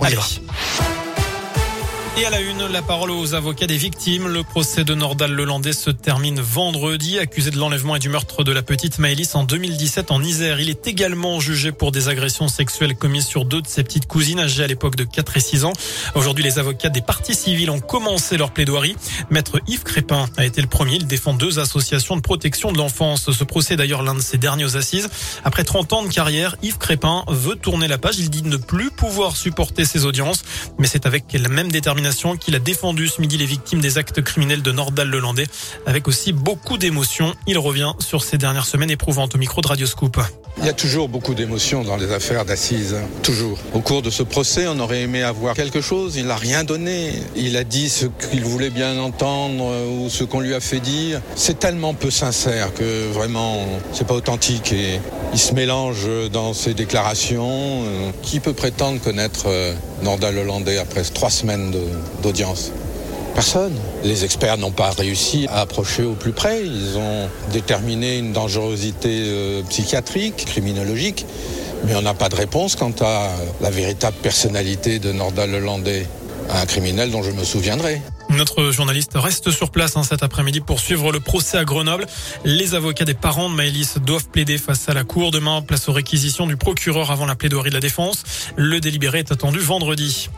Allez. Et à la une, la parole aux avocats des victimes. Le procès de Nordal Lelandais se termine vendredi. Accusé de l'enlèvement et du meurtre de la petite Maëlys en 2017 en Isère. Il est également jugé pour des agressions sexuelles commises sur deux de ses petites cousines âgées à l'époque de 4 et 6 ans. Aujourd'hui, les avocats des parties civiles ont commencé leur plaidoirie. Maître Yves Crépin a été le premier. Il défend deux associations de protection de l'enfance. Ce procès est d'ailleurs l'un de ses derniers assises. Après 30 ans de carrière, Yves Crépin veut tourner la page. Il dit ne plus pouvoir supporter ses audiences. Mais c'est avec la même détermination qu'il a défendu ce midi les victimes des actes criminels de Nordal Lelandais avec aussi beaucoup d'émotion. Il revient sur ces dernières semaines éprouvantes au micro de Radio Scoop. Il y a toujours beaucoup d'émotions dans les affaires d'assises, hein. toujours. Au cours de ce procès, on aurait aimé avoir quelque chose, il n'a rien donné. Il a dit ce qu'il voulait bien entendre euh, ou ce qu'on lui a fait dire. C'est tellement peu sincère que vraiment, c'est pas authentique et il se mélange dans ses déclarations. Euh, Qui peut prétendre connaître euh, Nordal Hollandais après trois semaines d'audience? Personne. Les experts n'ont pas réussi à approcher au plus près. Ils ont déterminé une dangerosité euh, psychiatrique, criminologique, mais on n'a pas de réponse quant à la véritable personnalité de Nordal Lelandais, un criminel dont je me souviendrai. Notre journaliste reste sur place hein, cet après-midi pour suivre le procès à Grenoble. Les avocats des parents de Maëlys doivent plaider face à la cour demain, place aux réquisitions du procureur avant la plaidoirie de la défense. Le délibéré est attendu vendredi.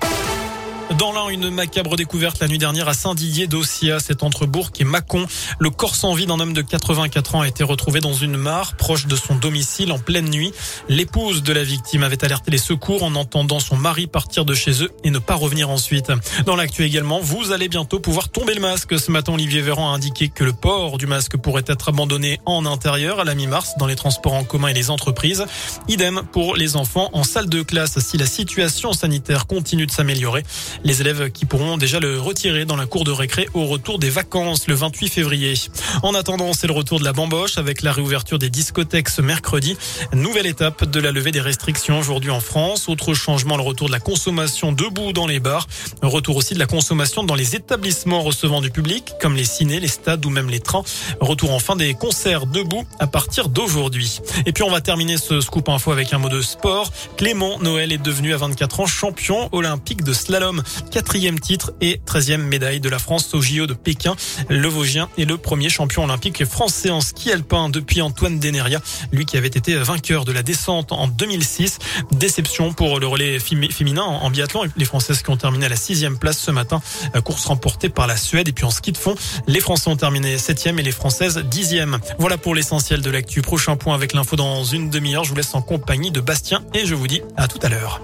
Dans l'un, une macabre découverte la nuit dernière à Saint-Didier d'Ossia, c'est entre Bourg et Mâcon. Le corps sans vie d'un homme de 84 ans a été retrouvé dans une mare proche de son domicile en pleine nuit. L'épouse de la victime avait alerté les secours en entendant son mari partir de chez eux et ne pas revenir ensuite. Dans l'actu également, vous allez bientôt pouvoir tomber le masque. Ce matin, Olivier Véran a indiqué que le port du masque pourrait être abandonné en intérieur à la mi-mars dans les transports en commun et les entreprises. Idem pour les enfants en salle de classe si la situation sanitaire continue de s'améliorer. Les élèves qui pourront déjà le retirer dans la cour de récré au retour des vacances le 28 février. En attendant, c'est le retour de la bamboche avec la réouverture des discothèques ce mercredi. Nouvelle étape de la levée des restrictions aujourd'hui en France. Autre changement, le retour de la consommation debout dans les bars. Retour aussi de la consommation dans les établissements recevant du public, comme les cinés, les stades ou même les trains. Retour enfin des concerts debout à partir d'aujourd'hui. Et puis on va terminer ce scoop info avec un mot de sport. Clément Noël est devenu à 24 ans champion olympique de slalom. Quatrième titre et treizième médaille de la France au JO de Pékin. Le Vosgien est le premier champion olympique français en ski alpin depuis Antoine Deneria, lui qui avait été vainqueur de la descente en 2006. Déception pour le relais fémi- féminin en biathlon. Les Françaises qui ont terminé à la sixième place ce matin. Euh, Course remportée par la Suède. Et puis en ski de fond, les Français ont terminé septième et les Françaises dixième. Voilà pour l'essentiel de l'actu. Prochain point avec l'info dans une demi-heure. Je vous laisse en compagnie de Bastien et je vous dis à tout à l'heure.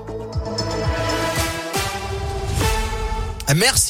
Merci.